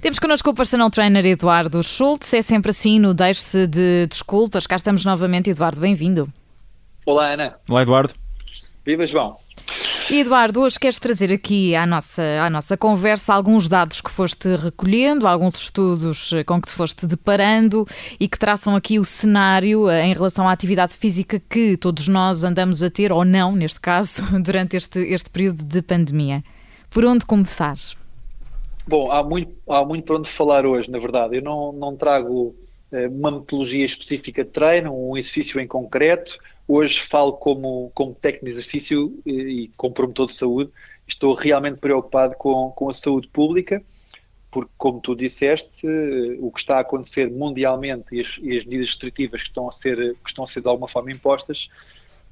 Temos connosco o personal trainer Eduardo Schultz. É sempre assim, no Deixe-se de Desculpas. Cá estamos novamente. Eduardo, bem-vindo. Olá, Ana. Olá, Eduardo. Viva, João. Eduardo, hoje queres trazer aqui à nossa, à nossa conversa alguns dados que foste recolhendo, alguns estudos com que te foste deparando e que traçam aqui o cenário eh, em relação à atividade física que todos nós andamos a ter, ou não, neste caso, durante este, este período de pandemia. Por onde começar? Bom, há muito, há muito para onde falar hoje, na verdade. Eu não, não trago eh, uma metodologia específica de treino, um exercício em concreto. Hoje falo como, como técnico de exercício e, e como promotor de saúde. Estou realmente preocupado com, com a saúde pública, porque, como tu disseste, eh, o que está a acontecer mundialmente e as, e as medidas restritivas que estão, a ser, que estão a ser de alguma forma impostas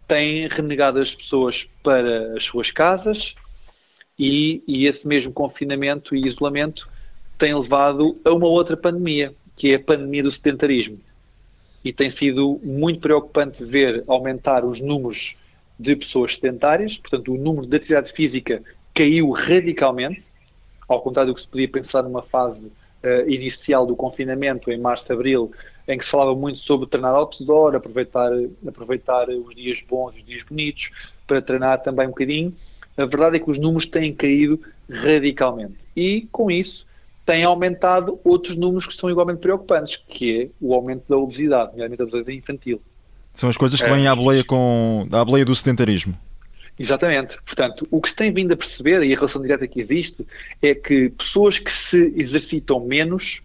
têm renegado as pessoas para as suas casas, e, e, esse mesmo confinamento e isolamento tem levado a uma outra pandemia, que é a pandemia do sedentarismo. E tem sido muito preocupante ver aumentar os números de pessoas sedentárias, portanto, o número de atividade física caiu radicalmente, ao contrário do que se podia pensar numa fase uh, inicial do confinamento, em março, abril, em que se falava muito sobre treinar outdoor, aproveitar, aproveitar os dias bons, os dias bonitos, para treinar também um bocadinho a verdade é que os números têm caído radicalmente. E, com isso, têm aumentado outros números que são igualmente preocupantes, que é o aumento da obesidade, nomeadamente a obesidade infantil. São as coisas que vêm à boleia, com, à boleia do sedentarismo. Exatamente. Portanto, o que se tem vindo a perceber, e a relação direta que existe, é que pessoas que se exercitam menos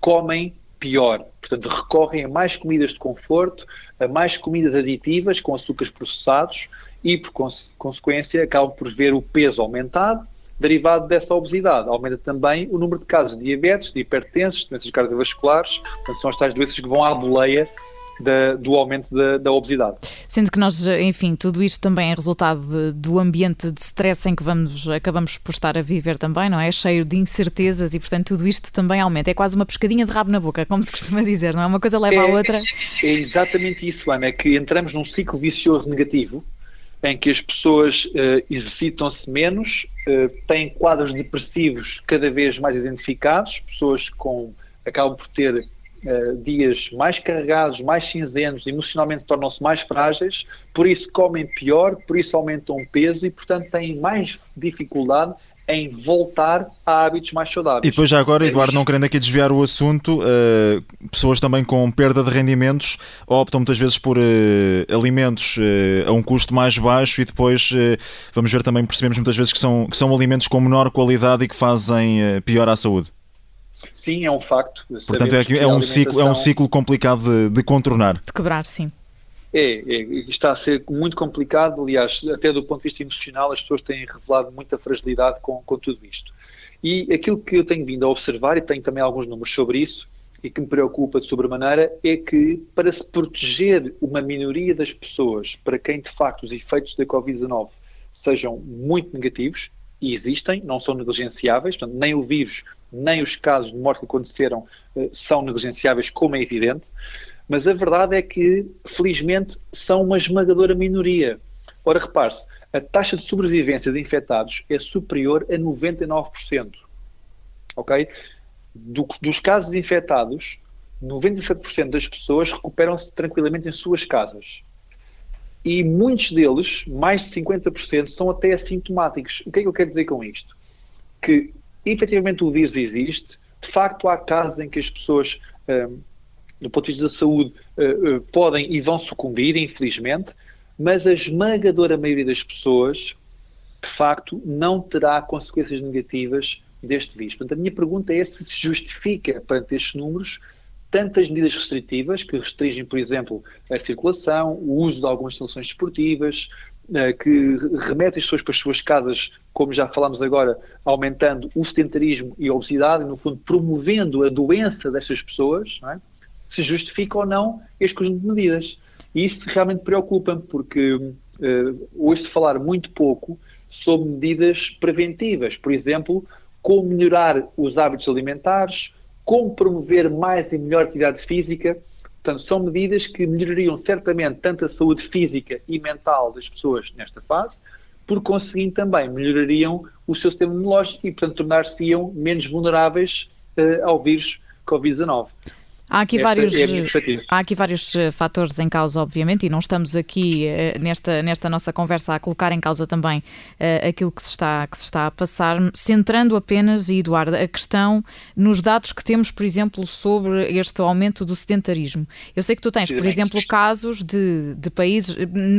comem pior. Portanto, recorrem a mais comidas de conforto, a mais comidas aditivas com açúcares processados e, por cons consequência, acabam por ver o peso aumentado, derivado dessa obesidade. Aumenta também o número de casos de diabetes, de hipertensos, doenças cardiovasculares, portanto, são as tais doenças que vão à boleia da, do aumento da, da, obesidade. Sendo que nós, enfim, tudo isto também é resultado de, do ambiente de stress em que vamos, acabamos por estar a viver também, não é? Cheio de incertezas e, portanto, tudo isto também aumenta. É quase uma pescadinha de rabo na boca, como se costuma dizer, não é? Uma coisa leva é, à outra. É, exatamente isso, Ana, é que entramos num ciclo vicioso negativo em que as pessoas uh, exercitam-se menos, uh, têm quadros depressivos cada vez mais identificados, pessoas com acabam por ter uh, dias mais carregados, mais cinzentos, emocionalmente tornam-se mais frágeis, por isso comem pior, por isso aumentam o peso e, portanto, têm mais dificuldade em voltar a hábitos mais saudáveis. E depois já agora, Eduardo, não querendo aqui desviar o assunto, uh, pessoas também com perda de rendimentos optam muitas vezes por uh, alimentos uh, a um custo mais baixo e depois vamos ver também, percebemos muitas vezes que são, que são alimentos com menor qualidade e que fazem pior à saúde. Sim, é um facto. Portanto, é, é, um ciclo, é um ciclo complicado de, de contornar. De quebrar, sim. É, é, está a ser muito complicado, aliás, até do ponto de vista emocional, as pessoas têm revelado muita fragilidade com, com tudo isto. E aquilo que eu tenho vindo a observar, e tenho também alguns números sobre isso, e que me preocupa de sobremaneira, é que para se proteger uma minoria das pessoas, para quem de facto os efeitos da Covid-19 sejam muito negativos, e existem, não são negligenciáveis, portanto, nem o vírus, nem os casos de morte que aconteceram uh, são negligenciáveis, como é evidente, mas a verdade é que, felizmente, são uma esmagadora minoria. Ora, repare-se, a taxa de sobrevivência de infectados é superior a 99%. Ok? Do, dos casos infectados, 97% das pessoas recuperam-se tranquilamente em suas casas. E muitos deles, mais de 50%, são até assintomáticos. O que é que eu quero dizer com isto? Que, efetivamente, o vírus existe, de facto, há casos em que as pessoas hum, do ponto de vista da saúde, uh, uh, podem e vão sucumbir, infelizmente, mas a esmagadora maioria das pessoas, de facto, não terá consequências negativas deste vírus. Portanto, a minha pergunta é se se justifica, perante estes números, tantas medidas restritivas que restringem, por exemplo, a circulação, o uso de algumas instalações desportivas, uh, que remetem as pessoas para as suas casas, como já falámos agora, aumentando o sedentarismo e a obesidade, e, no fundo, promovendo a doença destas pessoas, não é? Se justifica ou não este conjunto de medidas. E isso realmente preocupa-me, porque uh, ouço falar muito pouco sobre medidas preventivas, por exemplo, como melhorar os hábitos alimentares, como promover mais e melhor atividade física, Portanto, são medidas que melhorariam certamente tanto a saúde física e mental das pessoas nesta fase, por conseguinte também melhorariam o seu sistema imunológico e, portanto, tornar-se-iam menos vulneráveis uh, ao vírus Covid-19. Há aqui, vários, é há aqui vários eh, fatores em causa, obviamente, e não estamos aqui uh, nesta, nesta nossa conversa a colocar em causa também uh, aquilo que se, está, que se está a passar, centrando apenas, Eduardo, a questão nos dados que temos, por exemplo, sobre este aumento do sedentarismo. Eu sei que tu tens, por exemplo, casos de, de países,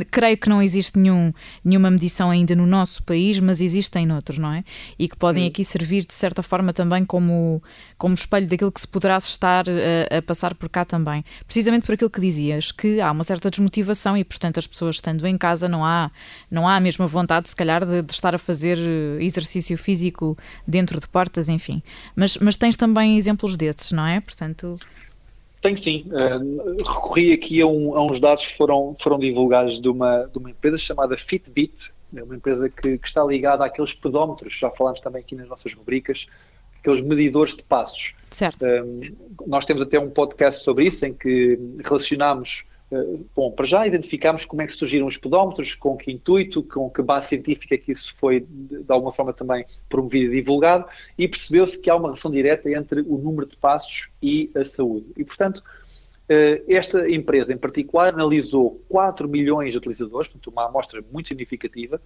creio que não existe nenhum, nenhuma medição ainda no nosso país, mas existem noutros, não é? E que podem Sim. aqui servir, de certa forma, também como, como espelho daquilo que se poderá estar a, a passar por cá também. Precisamente por aquilo que dizias, que há uma certa desmotivação e, portanto, as pessoas estando em casa não há, não há a mesma vontade, se calhar, de, de estar a fazer eh, exercício físico dentro de portas, enfim. Mas, mas tens também exemplos desses, não é? Portanto. Tenho sim. Uh, recorri aqui a, um, a, uns dados que foram, foram divulgados de uma, de uma empresa chamada Fitbit, é uma empresa que, que, está ligada àqueles pedómetros, já falámos também aqui nas nossas rubricas, aqueles medidores de passos. Certo. Um, nós temos até um podcast sobre isso, em que relacionamos, uh, bom, para já identificamos como é que surgiram os pedómetros, com que intuito, com que base científica que isso foi, de, alguma forma, também promovido e divulgado, e percebeu-se que há uma relação direta entre o número de passos e a saúde. E, portanto, uh, esta empresa em particular analisou 4 milhões de utilizadores, portanto, uma amostra muito significativa,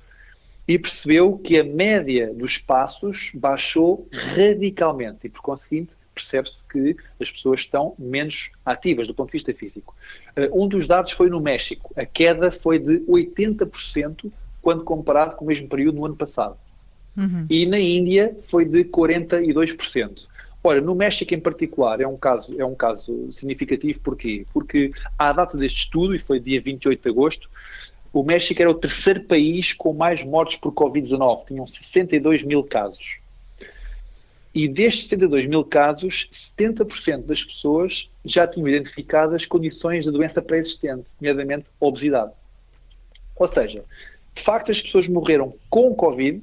e percebeu que a média dos passos baixou radicalmente e, por conseguinte, percebe-se que as pessoas estão menos ativas do ponto de vista físico. Uh, um dos dados foi no México. A queda foi de 80% quando comparado com o mesmo período no ano passado. Uhum. E na Índia foi de 42%. Ora, no México em particular é um caso, é um caso significativo, porquê? Porque à data deste estudo, e foi dia 28 de agosto, o México era o terceiro país com mais mortes por Covid-19, tinham 62 mil casos. E destes 72 mil casos, 70% das pessoas já tinham identificadas condições de doença pré-existente, nomeadamente obesidade. Ou seja, de facto as pessoas morreram com Covid,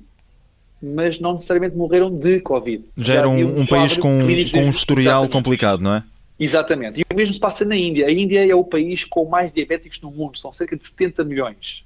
mas não necessariamente morreram de Covid. Já, já era um, um país com, com um historial complicado, não é? Exatamente. E o mesmo se passa na Índia. A Índia é o país com mais diabéticos no mundo, são cerca de 70 milhões.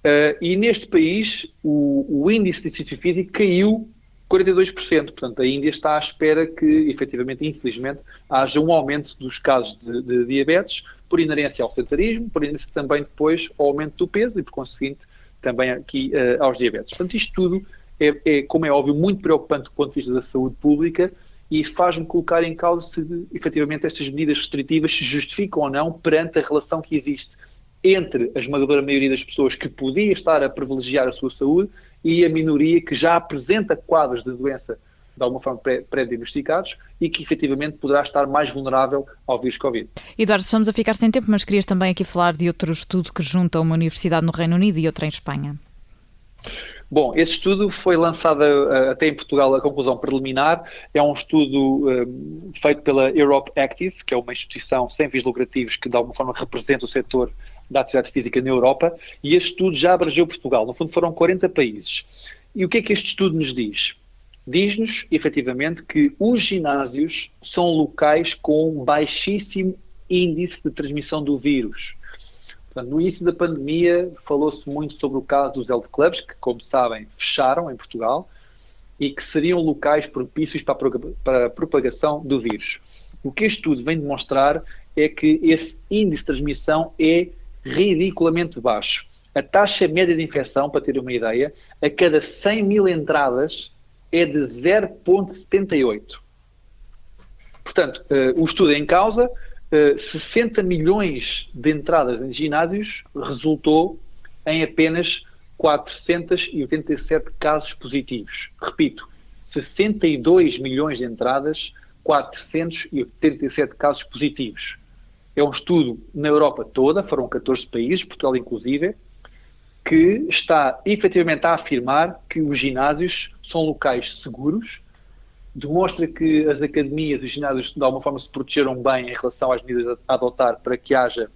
Uh, e neste país, o, o, índice de exercício físico caiu 42%. Portanto, a Índia está à espera que, efetivamente, infelizmente, haja um aumento dos casos de, de diabetes, por inerência ao sedentarismo, por inerência também depois ao aumento do peso e, por conseguinte, também aqui uh, aos diabetes. Portanto, isto tudo é, é, como é óbvio, muito preocupante do ponto de vista da saúde pública e faz-me colocar em causa se efetivamente estas medidas restritivas se justificam ou não perante a relação que existe entre a esmagadora maioria das pessoas que podia estar a privilegiar a sua saúde e a minoria que já apresenta quadros de doença de alguma forma pré-diagnosticados e que efetivamente poderá estar mais vulnerável ao vírus Covid. Eduardo, estamos a ficar sem tempo, mas querias também aqui falar de outro estudo que junta uma universidade no Reino Unido e outra em Espanha. Bom, esse estudo foi lançado uh, até em Portugal, a conclusão preliminar. É um estudo uh, feito pela Europe Active, que é uma instituição sem fins lucrativos que de alguma forma representa o setor da atividade física na Europa, e este estudo já abrangeu Portugal. No fundo, foram 40 países. E o que é que este estudo nos diz? Diz-nos, efetivamente, que os ginásios são locais com baixíssimo índice de transmissão do vírus. No início da pandemia falou-se muito sobre o caso dos health clubs, que, como sabem, fecharam em Portugal e que seriam locais propícios para a, para a propagação do vírus. O que este estudo vem demonstrar é que esse índice de transmissão é ridiculamente baixo. A taxa média de infecção, para ter uma ideia, a cada 100 mil entradas é de 0,78. Portanto, uh, o estudo em causa 60 eh, milhões de entradas em ginásios resultou em apenas 487 casos positivos. Repito, 62 milhões de entradas, 487 casos positivos. É um estudo na Europa toda, foram 14 países, Portugal inclusive, que está efetivamente a afirmar que os ginásios são locais seguros, demonstra que as academias e os ginásios de alguma forma se protegeram bem em relação às medidas a adotar para que haja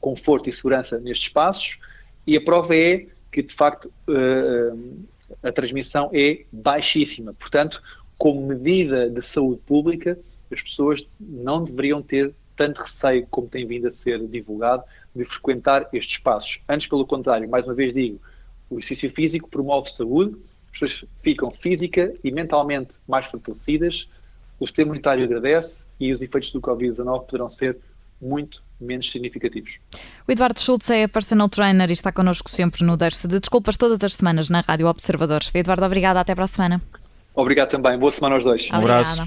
conforto e segurança nestes espaços e a prova é que de facto eh, a transmissão é baixíssima. Portanto, como medida de saúde pública, as pessoas não deveriam ter tanto receio como tem vindo a ser divulgado de frequentar estes espaços. Antes, pelo contrário, mais uma vez digo, o exercício físico promove saúde, pessoas ficam física e mentalmente mais fortalecidas, o sistema imunitário agradece e os efeitos do Covid-19 poderão ser muito menos significativos. O Eduardo Schultz é personal trainer e está connosco sempre no Deixe de Desculpas todas as semanas na Rádio Observadores. Eduardo, obrigada. Até para a semana. Obrigado também. Boa semana aos dois. Um abraço.